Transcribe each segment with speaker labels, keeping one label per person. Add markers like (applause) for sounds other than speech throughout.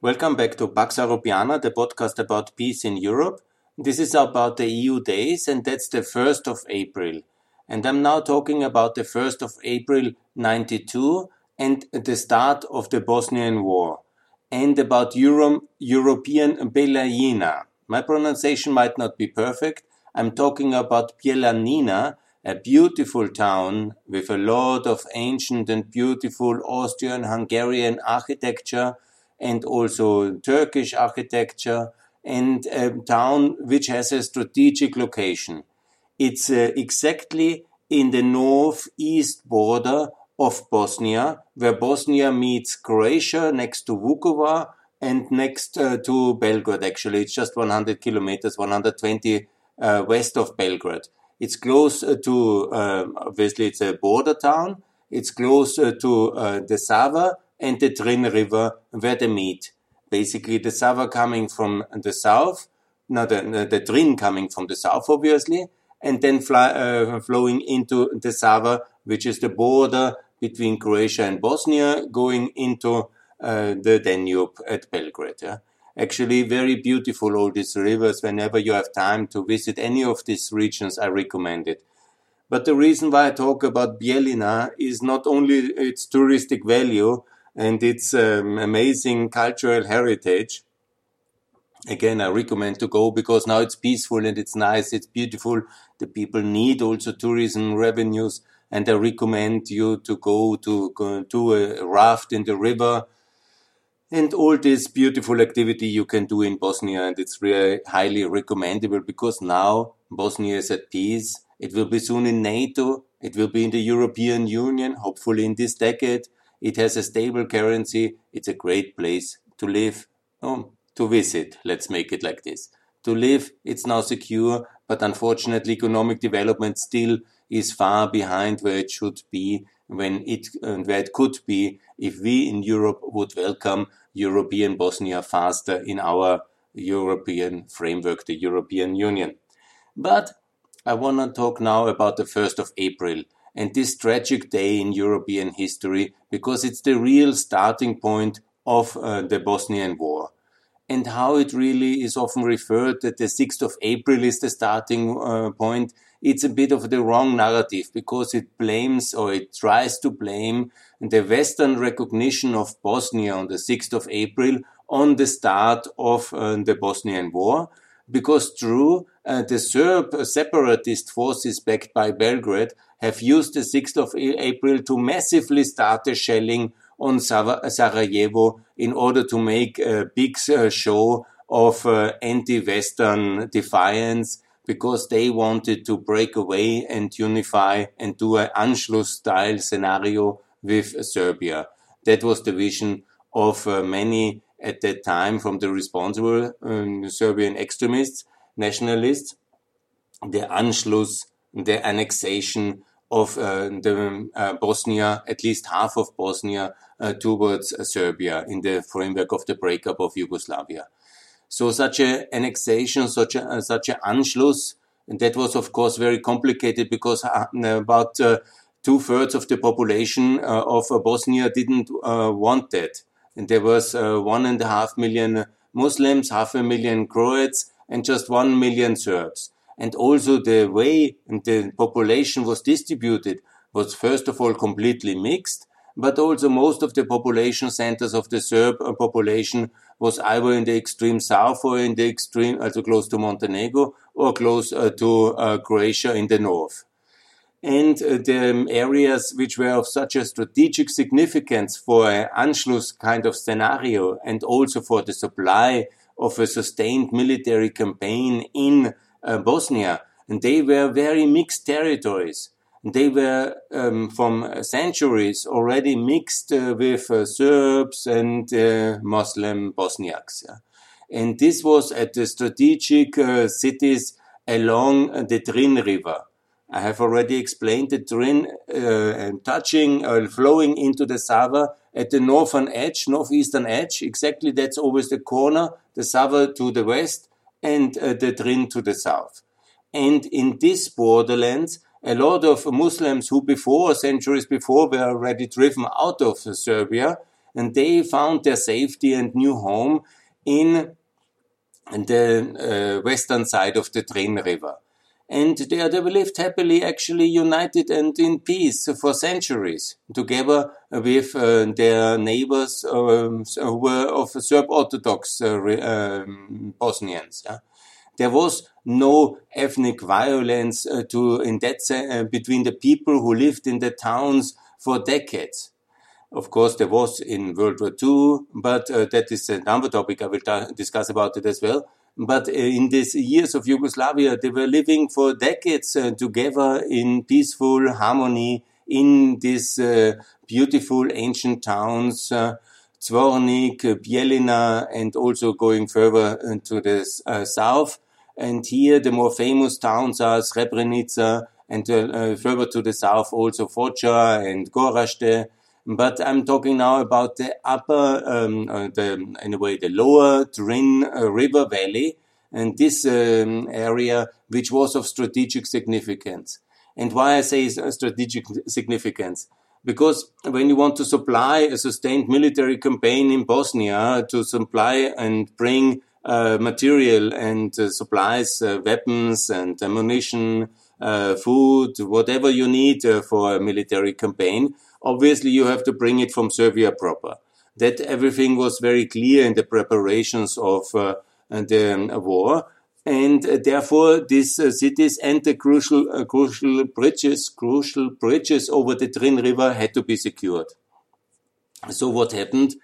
Speaker 1: Welcome back to Pax Europiana, the podcast about peace in Europe. This is about the EU days, and that's the 1st of April. And I'm now talking about the 1st of April 92 and the start of the Bosnian War, and about Euro- European Bělina. My pronunciation might not be perfect. I'm talking about Bielanina, a beautiful town with a lot of ancient and beautiful Austrian Hungarian architecture and also Turkish architecture and a town which has a strategic location. It's uh, exactly in the northeast border of Bosnia, where Bosnia meets Croatia next to Vukovar and next uh, to Belgrade. Actually, it's just 100 kilometers, 120 uh, west of Belgrade. It's close uh, to, um, obviously, it's a border town. It's close uh, to uh, the Sava, and the Drin River where they meet. Basically, the Sava coming from the south, no, the, the Drin coming from the south, obviously, and then fly, uh, flowing into the Sava, which is the border between Croatia and Bosnia, going into uh, the Danube at Belgrade. Yeah? Actually, very beautiful, all these rivers. Whenever you have time to visit any of these regions, I recommend it. But the reason why I talk about Bielina is not only its touristic value, and its um, amazing cultural heritage. Again, I recommend to go because now it's peaceful and it's nice, it's beautiful. The people need also tourism revenues, and I recommend you to go to to a raft in the river and all this beautiful activity you can do in Bosnia, and it's really highly recommendable because now Bosnia is at peace. It will be soon in NATO. It will be in the European Union, hopefully in this decade. It has a stable currency. It's a great place to live, oh, to visit. Let's make it like this. To live, it's now secure, but unfortunately, economic development still is far behind where it should be when it and where it could be if we in Europe would welcome European Bosnia faster in our European framework, the European Union. But I want to talk now about the 1st of April and this tragic day in European history because it's the real starting point of uh, the Bosnian War. And how it really is often referred that the 6th of April is the starting uh, point, it's a bit of the wrong narrative because it blames or it tries to blame the Western recognition of Bosnia on the 6th of April on the start of uh, the Bosnian War. Because true, uh, the Serb separatist forces backed by Belgrade have used the 6th of April to massively start the shelling on Sarajevo in order to make a big uh, show of uh, anti-Western defiance because they wanted to break away and unify and do an Anschluss-style scenario with Serbia. That was the vision of uh, many at that time from the responsible um, Serbian extremists, nationalists, the Anschluss, the annexation of uh, the uh, Bosnia, at least half of Bosnia, uh, towards Serbia in the framework of the breakup of Yugoslavia. So such an annexation, such a such an Anschluss, that was of course very complicated because about two thirds of the population of Bosnia didn't want that, there was one and a half million Muslims, half a million Croats, and just one million Serbs and also the way the population was distributed was first of all completely mixed, but also most of the population centers of the Serb uh, population was either in the extreme south or in the extreme, also close to Montenegro or close uh, to uh, Croatia in the north. And uh, the areas which were of such a strategic significance for an Anschluss kind of scenario and also for the supply of a sustained military campaign in uh, Bosnia, and they were very mixed territories. They were um, from centuries already mixed uh, with uh, Serbs and uh, Muslim Bosniaks. Yeah? And this was at the strategic uh, cities along the Drin River. I have already explained the Drin uh, touching, flowing into the Sava at the northern edge, northeastern edge. Exactly, that's always the corner, the Sava to the west, and uh, the Drin to the south. And in this borderlands, a lot of Muslims who before, centuries before, were already driven out of Serbia and they found their safety and new home in the uh, western side of the Drin River. And there they lived happily, actually united and in peace for centuries, together with uh, their neighbors um, who were of Serb Orthodox uh, um, Bosnians. Yeah? There was no ethnic violence uh, to in that uh, between the people who lived in the towns for decades. Of course, there was in World War II, but uh, that is another topic I will discuss about it as well. But uh, in these years of Yugoslavia, they were living for decades uh, together in peaceful harmony in these uh, beautiful ancient towns, uh, Zvornik, Bielina, and also going further to the south. And here the more famous towns are Srebrenica, and uh, further to the south also Foča and Gorazde. But I'm talking now about the upper, um, uh, the, in a way, the lower Drin uh, River Valley, and this um, area, which was of strategic significance. And why I say strategic significance? Because when you want to supply a sustained military campaign in Bosnia to supply and bring uh, material and uh, supplies, uh, weapons and ammunition, uh, food, whatever you need uh, for a military campaign, obviously you have to bring it from Serbia proper. That everything was very clear in the preparations of uh, the um, war. And uh, therefore, these uh, cities and the crucial, uh, crucial bridges, crucial bridges over the Drin River had to be secured. So what happened?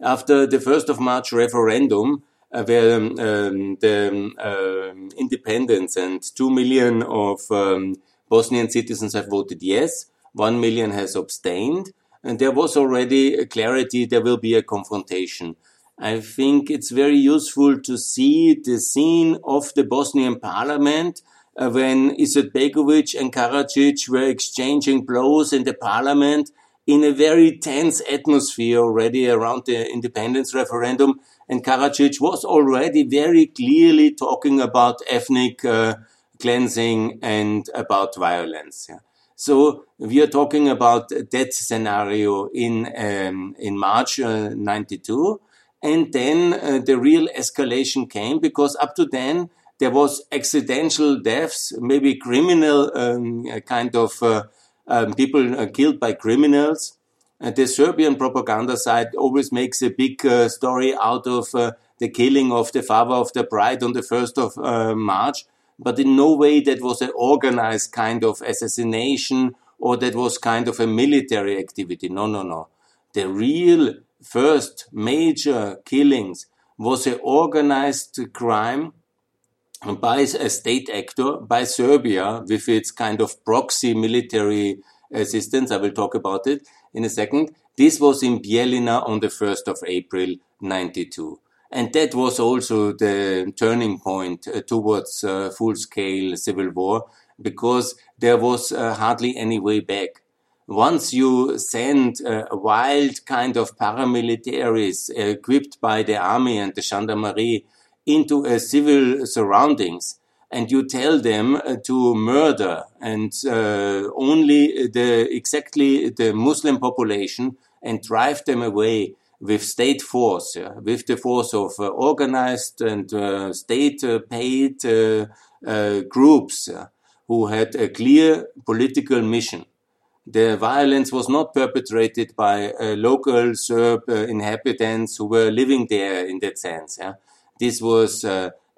Speaker 1: After the 1st of March referendum, uh, where um, um, the um, independence and 2 million of um, Bosnian citizens have voted yes, 1 million has abstained, and there was already a clarity there will be a confrontation. I think it's very useful to see the scene of the Bosnian parliament uh, when Izetbegovic and Karadzic were exchanging blows in the parliament in a very tense atmosphere already around the independence referendum. And Karadzic was already very clearly talking about ethnic uh, cleansing and about violence. Yeah. So we are talking about that scenario in um, in March uh, 92. And then uh, the real escalation came because up to then there was accidental deaths, maybe criminal um, kind of uh, um, people uh, killed by criminals. And the Serbian propaganda side always makes a big uh, story out of uh, the killing of the father of the bride on the 1st of March but in no way that was an organized kind of assassination or that was kind of a military activity. No, no, no. The real first major killings was an organized crime by a state actor, by Serbia, with its kind of proxy military assistance. I will talk about it in a second. This was in Bielina on the 1st of April, 92. And that was also the turning point uh, towards uh, full scale civil war because there was uh, hardly any way back. Once you send uh, a wild kind of paramilitaries equipped by the army and the gendarmerie into a civil surroundings, and you tell them uh, to murder and uh, only the exactly the Muslim population and drive them away with state force, yeah, with the force of uh, organized and uh, state uh, paid uh, uh, groups who had a clear political mission. The violence was not perpetrated by local Serb inhabitants who were living there in that sense. Yeah. This was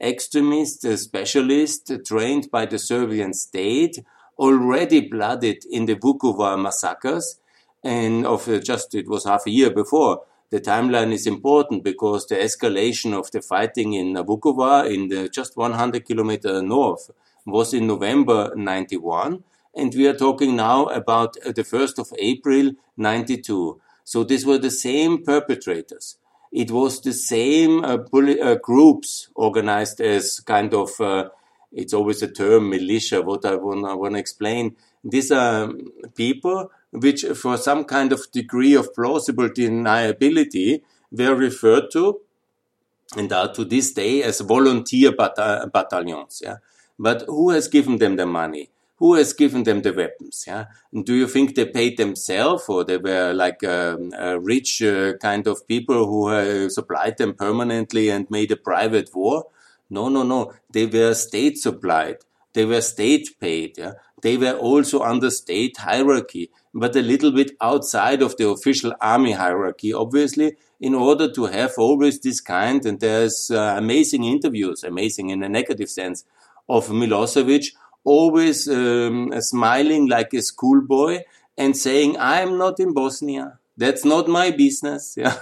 Speaker 1: extremist specialists trained by the Serbian state, already blooded in the Vukovar massacres, and of just it was half a year before the timeline is important because the escalation of the fighting in Vukovar, in the just 100 kilometer north, was in November 91. And we are talking now about uh, the 1st of April 92. So these were the same perpetrators. It was the same uh, uh, groups organized as kind of, uh, it's always a term, militia, what I want to explain. These are people which for some kind of degree of plausible deniability were referred to and are to this day as volunteer battalions. Yeah? But who has given them the money? who has given them the weapons? Yeah. And do you think they paid themselves or they were like um, rich uh, kind of people who uh, supplied them permanently and made a private war? No, no, no. They were state supplied. They were state paid. Yeah. They were also under state hierarchy, but a little bit outside of the official army hierarchy, obviously, in order to have always this kind. And there's uh, amazing interviews, amazing in a negative sense, of Milosevic, always um, smiling like a schoolboy and saying, I'm not in Bosnia. That's not my business. (laughs) Yeah.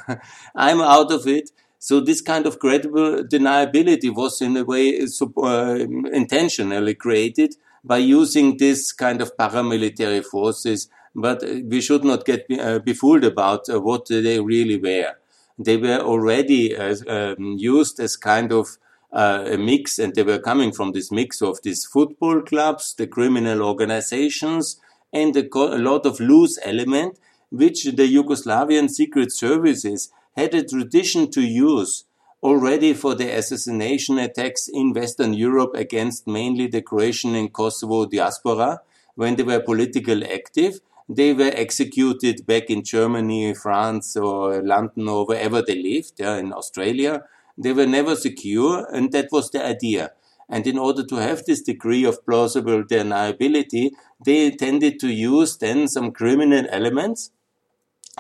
Speaker 1: I'm out of it. So this kind of credible deniability was in a way uh, intentionally created by using this kind of paramilitary forces. But we should not get uh, befooled about uh, what they really were. They were already uh, um, used as kind of uh, a mix, and they were coming from this mix of these football clubs, the criminal organizations, and a, a lot of loose element, which the Yugoslavian secret services had a tradition to use already for the assassination attacks in Western Europe against mainly the Croatian and Kosovo diaspora when they were politically active. They were executed back in Germany, France, or London, or wherever they lived, yeah, in Australia they were never secure, and that was the idea. And in order to have this degree of plausible deniability, they tended to use then some criminal elements,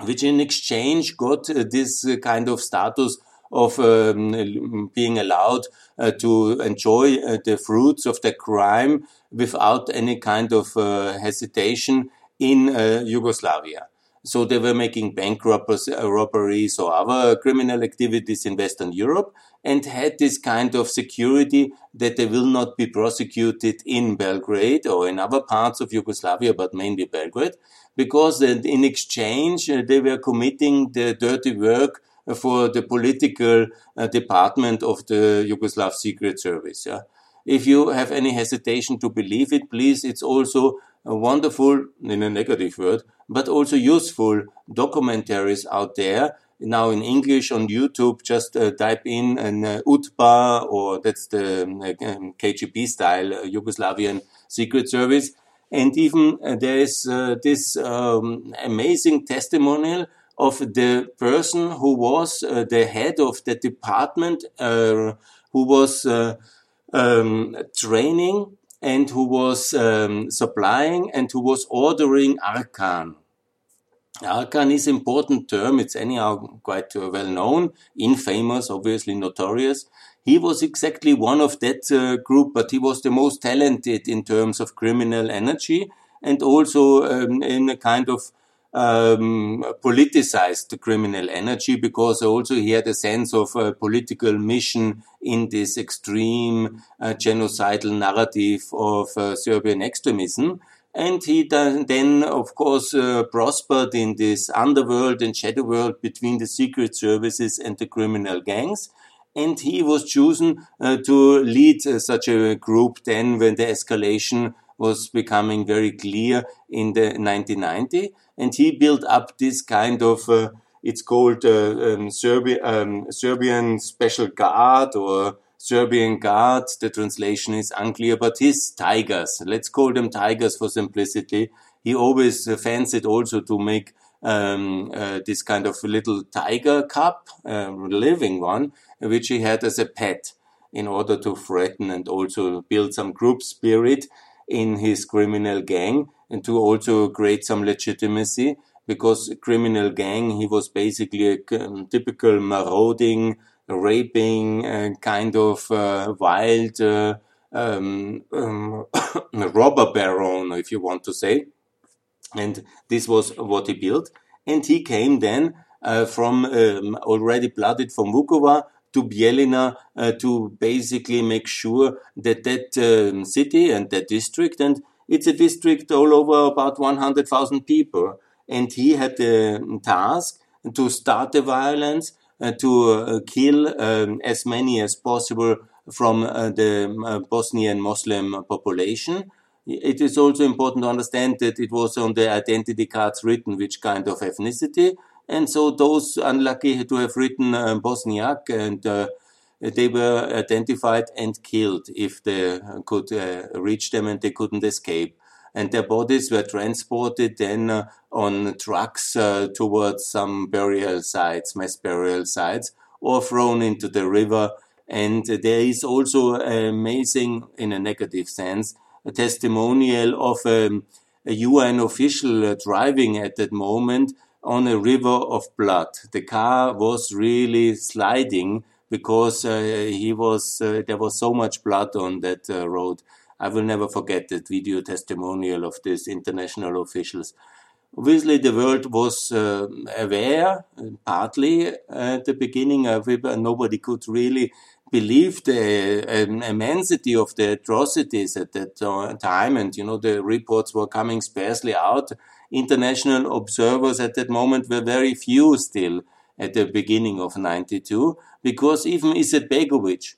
Speaker 1: which in exchange got uh, this uh, kind of status of um, being allowed uh, to enjoy uh, the fruits of the crime without any kind of uh, hesitation in uh, Yugoslavia. So they were making bank uh, robberies or other criminal activities in Western Europe and had this kind of security that they will not be prosecuted in Belgrade or in other parts of Yugoslavia, but mainly Belgrade, because in exchange uh, they were committing the dirty work for the political uh, department of the Yugoslav Secret Service. Yeah? If you have any hesitation to believe it, please, it's also wonderful, in a negative word, but also useful documentaries out there. Now in English on YouTube, just uh, type in an uh, UDBA, or that's the um KGB style uh, Yugoslavian secret service. And even uh, there is uh, this um, amazing testimonial of the person who was uh, the head of the department, who was um, training and who was um, supplying and who was ordering Arkan. Arkan is important term. It's anyhow quite uh, well known, infamous, obviously notorious. He was exactly one of that uh, group, but he was the most talented in terms of criminal energy and also um, in a kind of um, politicized the criminal energy because also he had a sense of a political mission in this extreme uh, genocidal narrative of uh, Serbian extremism. And he then, of course, uh, prospered in this underworld and shadow world between the secret services and the criminal gangs. And he was chosen uh, to lead uh, such a group then when the escalation was becoming very clear in the 1990 and he built up this kind of uh, it's called uh, um, Serbi- um, Serbian Special Guard or Serbian Guard. The translation is unclear, but his tigers, let's call them tigers for simplicity. He always fancied also to make um, uh, this kind of little tiger cub, uh, living one, which he had as a pet in order to threaten and also build some group spirit in his criminal gang and to also create some legitimacy because criminal gang he was basically a um, typical marauding raping uh, kind of uh, wild uh, um, um, (coughs) robber baron if you want to say. And this was what he built. And he came then uh, from um, already blooded from Vukovar to Bielina uh, to basically make sure that that um, city and that district and it's a district all over about 100,000 people. And he had the task to start the violence, uh, to uh, kill um, as many as possible from uh, the uh, Bosnian Muslim population. It is also important to understand that it was on the identity cards written which kind of ethnicity. And so those unlucky to have written uh, Bosniak and uh, they were identified and killed if they could uh, reach them and they couldn't escape. and their bodies were transported then uh, on trucks uh, towards some burial sites, mass burial sites, or thrown into the river. And there is also amazing, in a negative sense, a testimonial of um, a UN official driving at that moment on a river of blood. The car was really sliding because uh, he was uh, there was so much blood on that uh, road. I will never forget that video testimonial of these international officials. Obviously, the world was uh, aware, partly at the beginning. of it, nobody could really believe the um, immensity of the atrocities at that time. And, you know, the reports were coming sparsely out. International observers at that moment were very few still at the beginning of 92, because even Izetbegovic,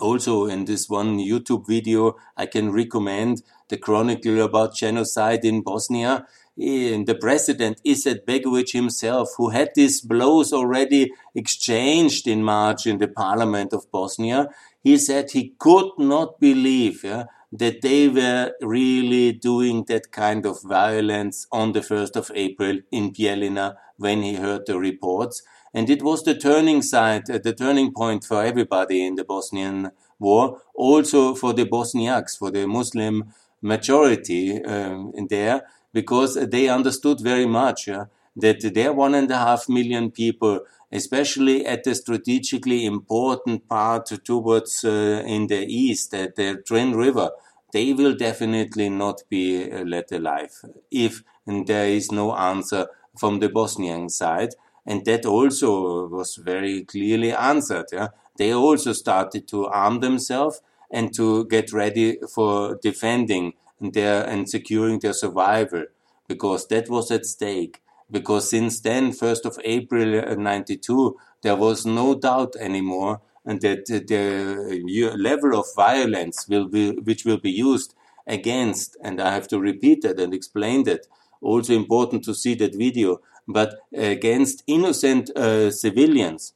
Speaker 1: also in this one YouTube video, I can recommend the chronicle about genocide in Bosnia. And the president Izetbegovic himself, who had these blows already exchanged in March in the parliament of Bosnia, he said he could not believe yeah, that they were really doing that kind of violence on the 1st of April in Bijeljina when he heard the reports. And it was the turning side, uh, the turning point for everybody in the Bosnian war, also for the Bosniaks, for the Muslim majority um, in there, because they understood very much uh, that their one and a half million people, especially at the strategically important part towards uh, in the east, at the Drin River, they will definitely not be uh, let alive if there is no answer from the Bosnian side. And that also was very clearly answered. Yeah? They also started to arm themselves and to get ready for defending their and securing their survival because that was at stake. Because since then, 1st of April 92, there was no doubt anymore and that the level of violence will be, which will be used against, and I have to repeat that and explain that. Also important to see that video, but against innocent uh, civilians,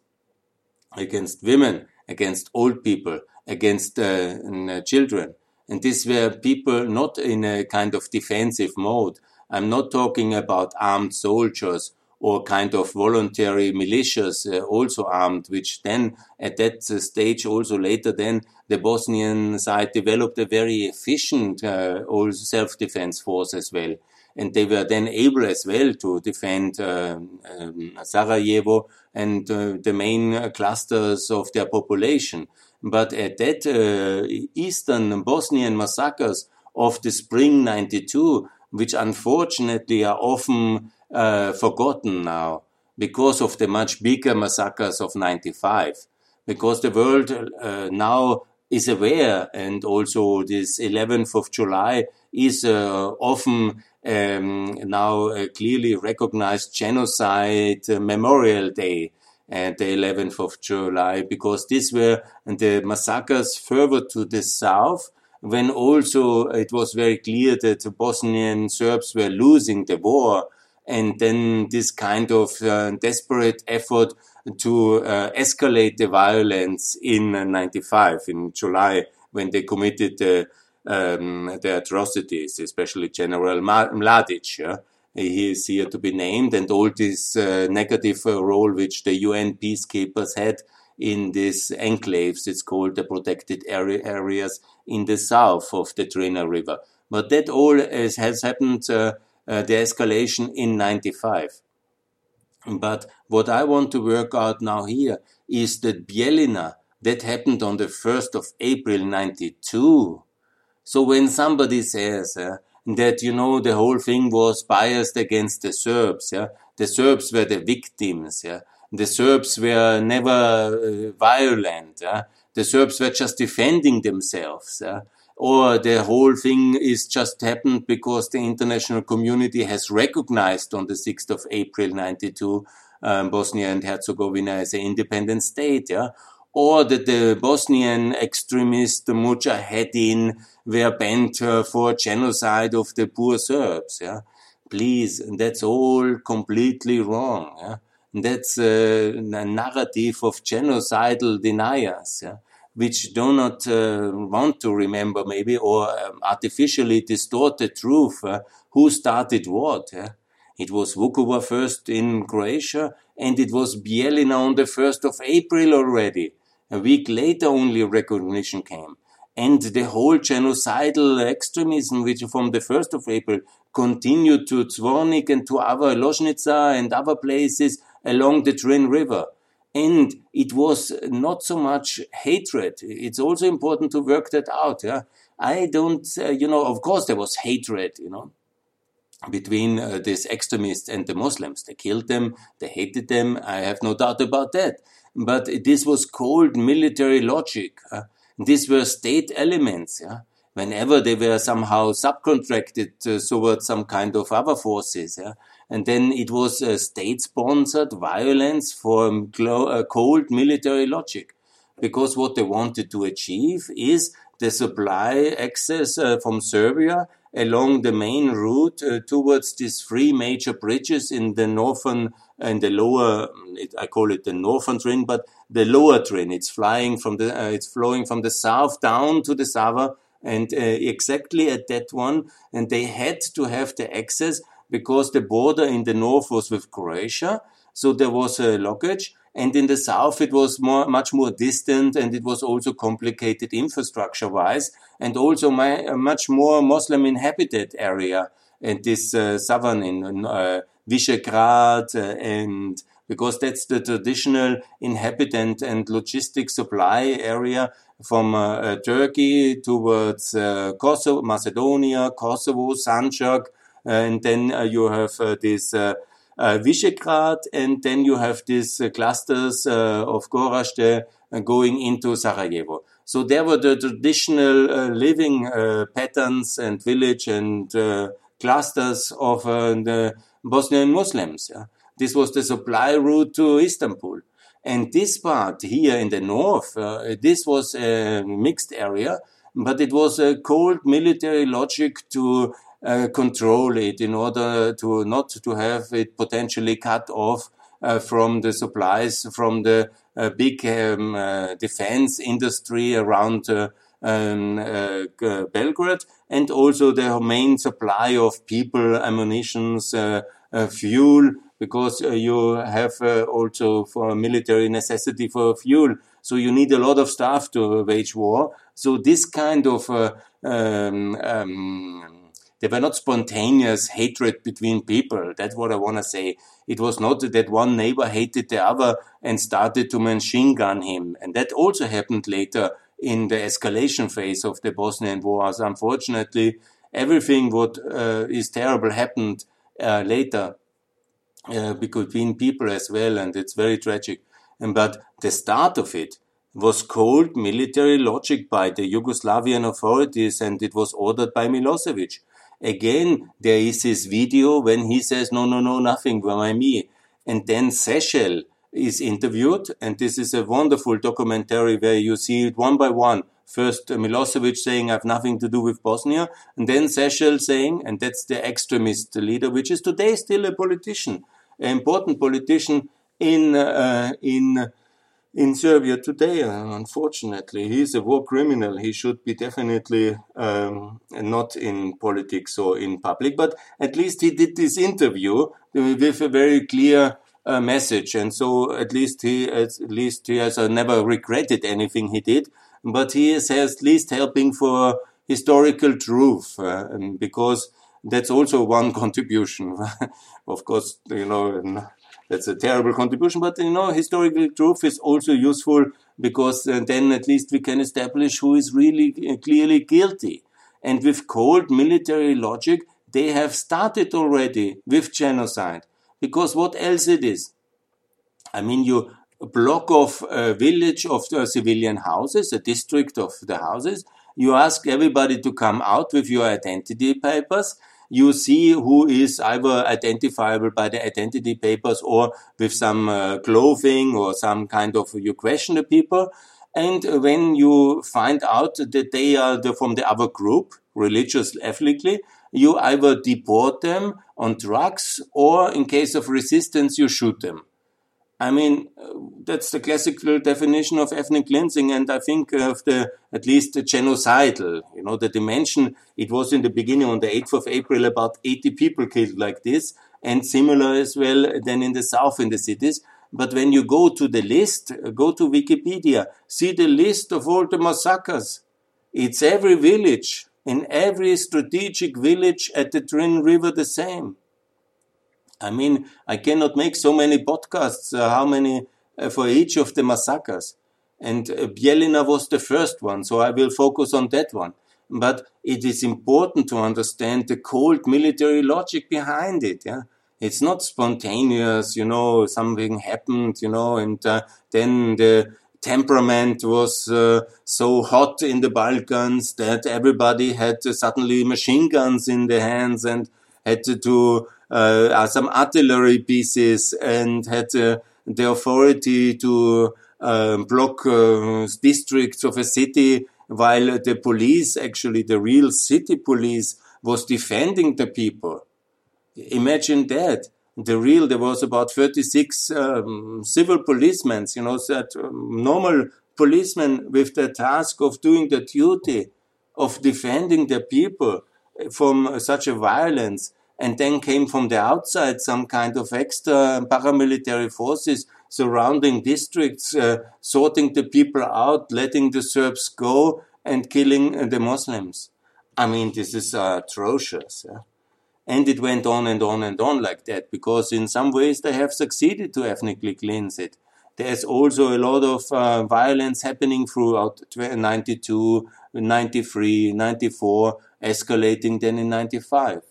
Speaker 1: against women, against old people, against uh, children. And these were people not in a kind of defensive mode. I'm not talking about armed soldiers or kind of voluntary militias uh, also armed, which then at that stage also later then the Bosnian side developed a very efficient uh, self-defense force as well and they were then able as well to defend uh, um, Sarajevo and uh, the main clusters of their population. But at that uh, eastern Bosnian massacres of the spring 92, which unfortunately are often uh, forgotten now because of the much bigger massacres of 95, because the world uh, now is aware and also this 11th of July is uh, often um, now a clearly recognized genocide memorial day and the 11th of July because these were the massacres further to the south when also it was very clear that the Bosnian Serbs were losing the war and then this kind of uh, desperate effort to uh, escalate the violence in 95 in July when they committed the um, the atrocities, especially General Mladic. Yeah? He is here to be named, and all this uh, negative uh, role which the UN peacekeepers had in these enclaves. It's called the protected area areas in the south of the Drina River. But that all is, has happened, uh, uh, the escalation in 95. But what I want to work out now here is that Bijeljina, that happened on the 1st of April 92. So when somebody says uh, that, you know, the whole thing was biased against the Serbs, yeah, the Serbs were the victims, yeah, the Serbs were never uh, violent, yeah, the Serbs were just defending themselves, yeah, or the whole thing is just happened because the international community has recognized on the 6th of April 92 um, Bosnia and Herzegovina as an independent state, yeah, or that the Bosnian extremist Mujahedin were bent uh, for genocide of the poor Serbs. Yeah, please, that's all completely wrong. Yeah? That's a narrative of genocidal deniers. Yeah? which do not uh, want to remember maybe or um, artificially distort the truth. Uh, who started what? Yeah? It was Vukovar first in Croatia, and it was Bielina on the 1st of April already. A week later only recognition came. And the whole genocidal extremism, which from the 1st of April continued to Zvornik and to other Loznica and other places along the Drin River. And it was not so much hatred. It's also important to work that out. Yeah. I don't, uh, you know, of course there was hatred, you know, between uh, these extremists and the Muslims. They killed them. They hated them. I have no doubt about that. But this was cold military logic. Uh, these were state elements. Yeah whenever they were somehow subcontracted uh, towards some kind of other forces. Yeah? And then it was a state-sponsored violence for uh, cold military logic. Because what they wanted to achieve is the supply access uh, from Serbia along the main route uh, towards these three major bridges in the northern and the lower it, I call it the northern Drin, but the lower Drin. It's flying from the uh, it's flowing from the south down to the Sava and uh, exactly at that one and they had to have the access because the border in the north was with Croatia. So there was a blockage. And in the south, it was more, much more distant and it was also complicated infrastructure wise and also my, a much more Muslim inhabited area. And this uh, southern in uh, Visegrad uh, and because that's the traditional inhabitant and logistic supply area from uh, uh Turkey towards uh, Kosovo, Macedonia, Kosovo, Sanjak, and then uh, you have uh, this uh, Visegrad, and then you have these clusters of Gorazde going into Sarajevo. So there were the traditional living patterns and village and clusters of the Bosnian Muslims. Yeah? This was the supply route to Istanbul. And this part here in the north, uh, this was a mixed area, but it was a cold military logic to uh, control it in order to not to have it potentially cut off uh, from the supplies from the uh, big um, uh, defense industry around uh, um, Belgrade and also the main supply of people, ammunitions, fuel, because you have also for military necessity for fuel. So you need a lot of stuff to wage war. So this kind of um, um, they were not spontaneous hatred between people. That's what I want to say. It was not that one neighbor hated the other and started to machine gun him. And that also happened later in the escalation phase of the Bosnian wars. Unfortunately, everything what uh, is terrible happened uh, later uh, between people as well, and it's very tragic. And but the start of it was cold military logic by the Yugoslavian authorities, and it was ordered by Milosevic. Again, there is this video when he says, no, no, no, nothing, why me? And then Šešelj is interviewed, and this is a wonderful documentary where you see it one by one. First, Milosevic saying, I have nothing to do with Bosnia, and then Šešelj saying, and that's the extremist leader, which is today still a politician, an important politician in, uh, in in Serbia today, Unfortunately, he is a war criminal. He should be definitely um, not in politics or in public, but at least he did this interview with a very clear uh, message. And so at least he, at least he has uh, never regretted anything he did, but he is at least helping for historical truth, uh, because that's also one (laughs) contribution. of course, you know, that's a terrible contribution, but you know, historical truth is also useful because uh, then at least we can establish who is really uh, clearly guilty. And with cold military logic, they have started already with genocide. Because what else it is? I mean, you block off a village of uh, civilian houses, a district of the houses. You ask everybody to come out with your identity papers you see who is either identifiable by the identity papers or with some uh, clothing or some kind of you question the people. And when you find out that they are the, from the other group, religious, ethnically, you either deport them on drugs or in case of resistance, you shoot them. I mean, that's the classical definition of ethnic cleansing, and I think of the at least the genocidal. You know, the dimension. It was in the beginning on the 8th of April, about 80 people killed like this, and similar as well than in the south in the cities. But when you go to the list, go to Wikipedia, see the list of all the massacres. It's every village, in every strategic village at the Drin River the same. I mean, I cannot make so many podcasts, uh, how many uh, for each of the massacres. And uh, Bielina was the first one, so I will focus on that one. But it is important to understand the cold military logic behind it. Yeah? It's not spontaneous, you know, something happened, you know, and uh, then the temperament was uh, so hot in the Balkans that everybody had suddenly machine guns in their hands and had to uh, some artillery pieces and had uh, the authority to um, block uh, districts of a city while the police, actually the real city police, was defending the people. Imagine that the real, there was about 36 um, civil policemen, you know, that um, normal policemen with the task of doing the duty of defending the people from such a violence. And then came from the outside some kind of extra paramilitary forces surrounding districts, uh, sorting the people out, letting the Serbs go, and killing the Muslims. I mean, this is uh, atrocious. Yeah? And it went on and on and on like that because in some ways they have succeeded to ethnically cleanse it. There's also a lot of uh, violence happening throughout 92, 93, 94, escalating then in 95.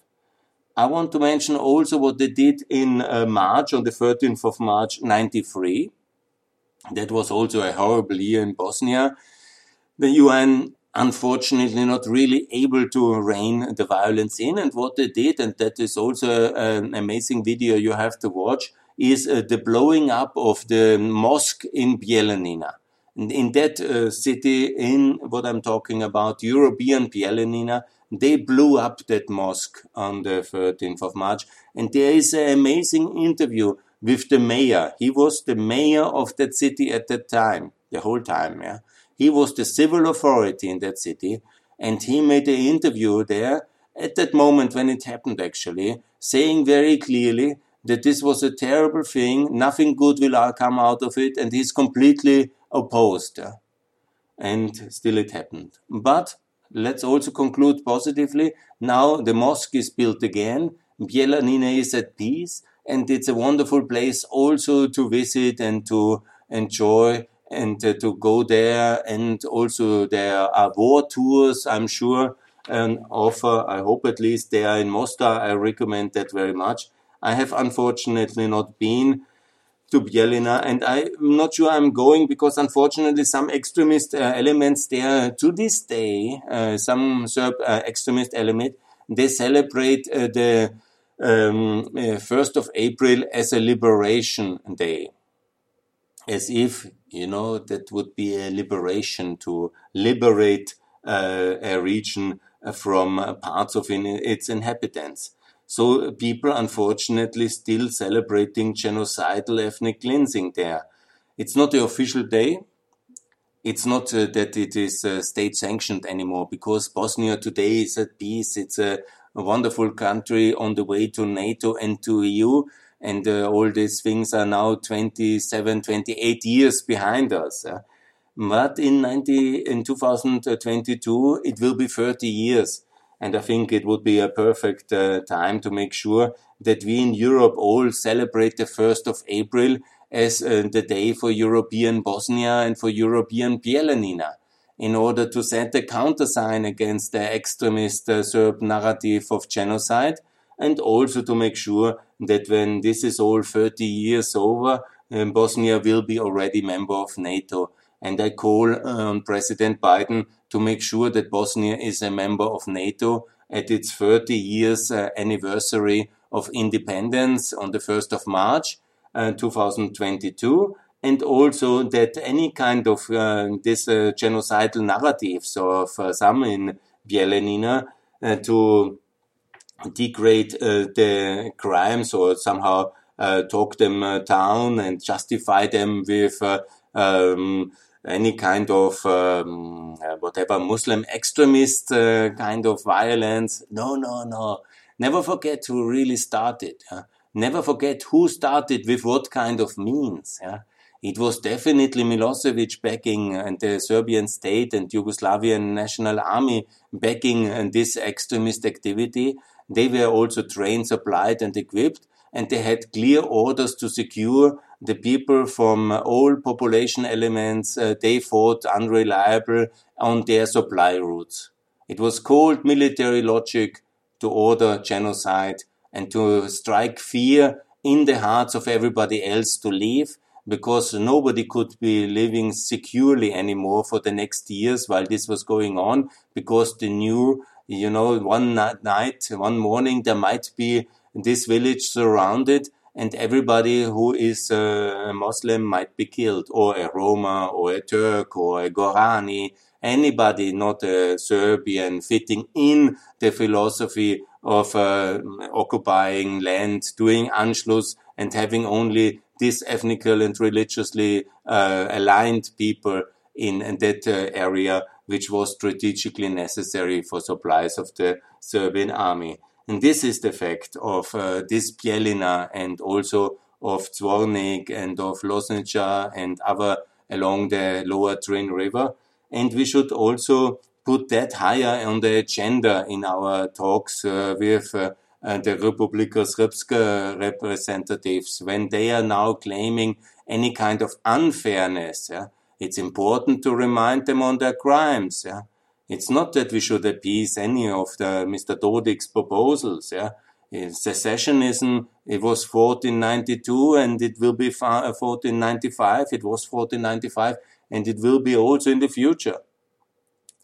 Speaker 1: I want to mention also what they did in uh, March, on the 13th of March 93. That was also a horrible year in Bosnia. The UN unfortunately not really able to rein the violence in. And what they did, and that is also an amazing video you have to watch, is uh, the blowing up of the mosque in Bielanina. In that uh, city, in what I'm talking about, European Bielanina, they blew up that mosque on the 13th of March. And there is an amazing interview with the mayor. He was the mayor of that city at that time, the whole time, yeah. He was the civil authority in that city, and he made an interview there at that moment when it happened, actually, saying very clearly that this was a terrible thing, nothing good will come out of it, and he's completely opposed. And still it happened. But let's also conclude positively. Now the mosque is built again. Bielanina is at peace, and it's a wonderful place also to visit and to enjoy and uh, to go there. And also there are war tours, I'm sure, an offer. I hope at least they are in Mostar. I recommend that very much. I have unfortunately not been to Bielina, and I'm not sure I'm going because unfortunately some extremist uh, elements there to this day, uh, some Serb uh, extremist element, they celebrate uh, the um, 1st uh, of April as a liberation day, as if you know, that would be a liberation to liberate uh, a region from parts of in its inhabitants. So people, unfortunately, still celebrating genocidal ethnic cleansing there. It's not the official day. It's not uh, that it is uh, state sanctioned anymore because Bosnia today is at peace. It's a, a wonderful country on the way to NATO and to EU and uh, all these things are now 27, 28 years behind us. Uh. But in 90, in 2022, it will be 30 years. And I think it would be a perfect uh, time to make sure that we in Europe all celebrate the 1st of April as uh, the day for European Bosnia and for European Bielanina in order to set a countersign against the extremist uh, Serb narrative of genocide and also to make sure that when this is all 30 years over, um, Bosnia will be already member of NATO. And I call on President Biden to make sure that Bosnia is a member of NATO at its 30 years uh, anniversary of independence on the 1st of March uh, 2022 and also that any kind of uh, this uh, genocidal narratives of some in Bielyanina uh, to degrade uh, the crimes or somehow talk them down and justify them with um, any kind of um, uh, whatever Muslim extremist uh, kind of violence. No, no, no. Never forget who really started. Yeah? Never forget who started with what kind of means. Yeah? It was definitely Milosevic backing uh, and the Serbian state and Yugoslavian national army backing this extremist activity. They were also trained, supplied and equipped and they had clear orders to secure the people from all population elements uh, they thought unreliable on their supply routes. It was cold military logic to order genocide and to strike fear in the hearts of everybody else to leave because nobody could be living securely anymore for the next years while this was going on because they knew, you know, one night, one morning there might be this village surrounded and everybody who is a Muslim might be killed or a Roma or a Turk or a Gorani, anybody not a Serbian fitting in the philosophy of uh, occupying land, doing Anschluss and having only these ethnical and religiously uh, aligned people in, in that uh, area, which was strategically necessary for supplies of the Serbian army. And this is the fact of uh, this Bijeljina and also of Zvornik and of Loznica and other along the lower Drin River. And we should also put that higher on the agenda in our talks uh, with uh, uh the Republika Srpska representatives when they are now claiming any kind of unfairness. Yeah? It's important to remind them on their crimes. Yeah? It's not that we should appease any of the Mr. Dodik's proposals. Yeah? Secessionism, it was 1492 and it will be 1495. It was 1495 and it will be also in the future.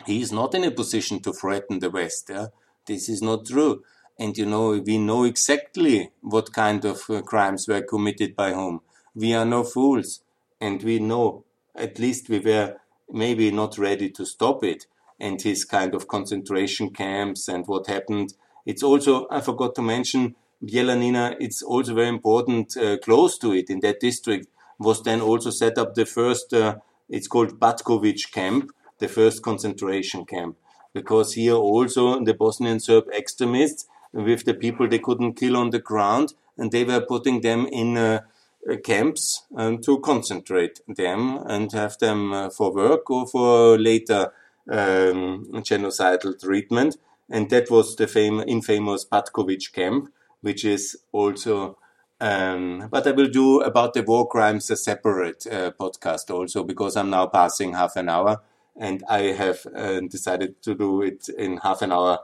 Speaker 1: He is not in a position to threaten the West. Yeah? This is not true. And you know, we know exactly what kind of uh, crimes were committed by whom. We are no fools. And we know, at least we were maybe not ready to stop it. And his kind of concentration camps and what happened. It's also, I forgot to mention, Bijeljina, it's also very important, uh, close to it in that district, was then also set up the first, uh, it's called Batkovic camp, the first concentration camp. Because here also the Bosnian Serb extremists with the people they couldn't kill on the ground and they were putting them in uh, uh camps um, to concentrate them and have them uh, for work or for later um, genocidal treatment. And that was the fam- infamous Batkovic camp, which is also um, but I will do about the war crimes a separate uh, podcast also because I'm now passing half an hour and I have uh, decided to do it in half an hour.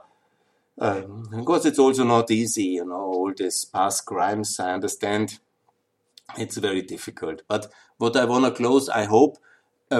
Speaker 1: Um, because it's also not easy, you know, all these past crimes, I understand it's very difficult. But what I want to close, I hope,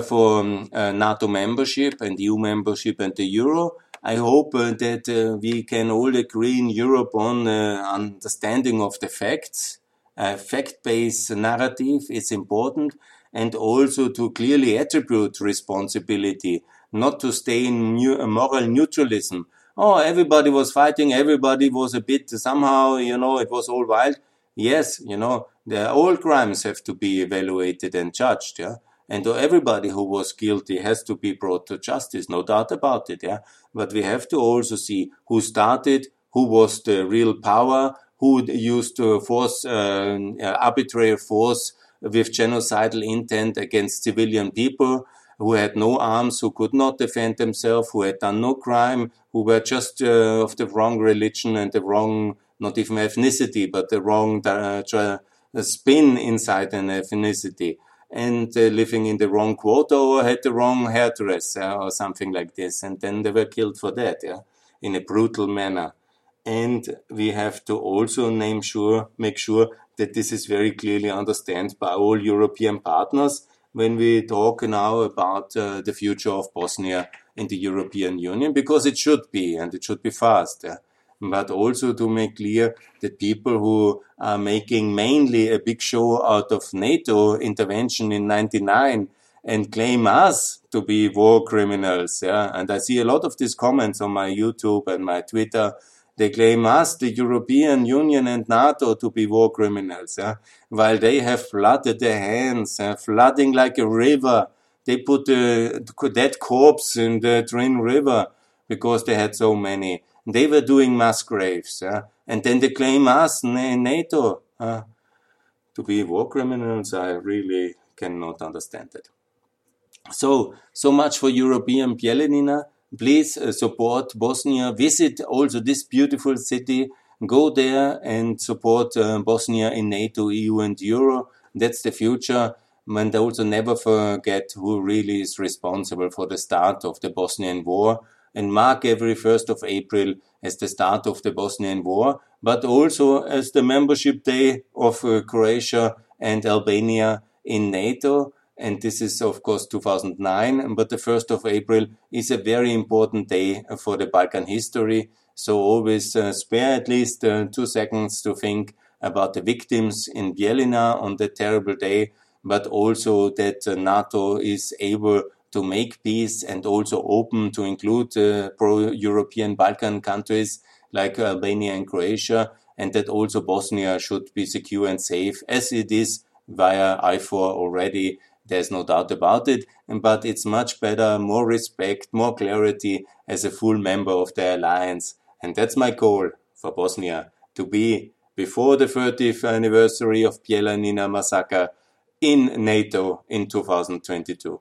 Speaker 1: for um, uh, NATO membership and EU membership and the Euro, I hope uh, that uh, we can all agree in Europe on uh, understanding of the facts. fact-based narrative is important and also to clearly attribute responsibility, not to stay in new, moral neutralism. Oh, everybody was fighting, everybody was a bit somehow, you know, it was all wild. Yes, you know, the, all crimes have to be evaluated and judged, yeah. And everybody who was guilty has to be brought to justice, no doubt about it, yeah. But we have to also see who started, who was the real power, who used to force, uh, arbitrary force with genocidal intent against civilian people who had no arms, who could not defend themselves, who had done no crime, who were just uh, of the wrong religion and the wrong, not even ethnicity, but the wrong uh, spin inside an ethnicity, and uh, living in the wrong quarter or had the wrong hairdress uh, or something like this. And then they were killed for that, yeah, in a brutal manner. And we have to also name sure, make sure that this is very clearly understood by all European partners when we talk now about uh, the future of Bosnia in the European Union, because it should be, and it should be fast. Yeah? But also to make clear that people who are making mainly a big show out of NATO intervention in 99 and claim us to be war criminals. Yeah. And I see a lot of these comments on my YouTube and my Twitter they claim us, the European Union and NATO, to be war criminals, yeah? while they have flooded their hands, uh, flooding like a river. They put the dead corpse in the Drin River because they had so many. They were doing mass graves, yeah? and then they claim us, NATO, uh, to be war criminals. I really cannot understand it. So, so much for European Bijeljina. Please uh, support Bosnia. Visit also this beautiful city. Go there and support uh, Bosnia in NATO, EU, and Euro. That's the future. And also never forget who really is responsible for the start of the Bosnian War. And mark every 1st of April as the start of the Bosnian War, but also as the membership day of uh, Croatia and Albania in NATO. And this is of course 2009 but the 1st of april is a very important day for the balkan history. So always uh, spare at least uh, two seconds to think about the victims in bijeljina on that terrible day but also that uh, nato is able to make peace and also open to include uh, pro-european balkan countries like albania and croatia and that also bosnia should be secure and safe as it is via IFOR already there's no doubt about it. But it's much better, more respect, more clarity as a full member of the alliance. And that's my goal for Bosnia to be before the 30th anniversary of Bijeljina massacre in NATO in 2022.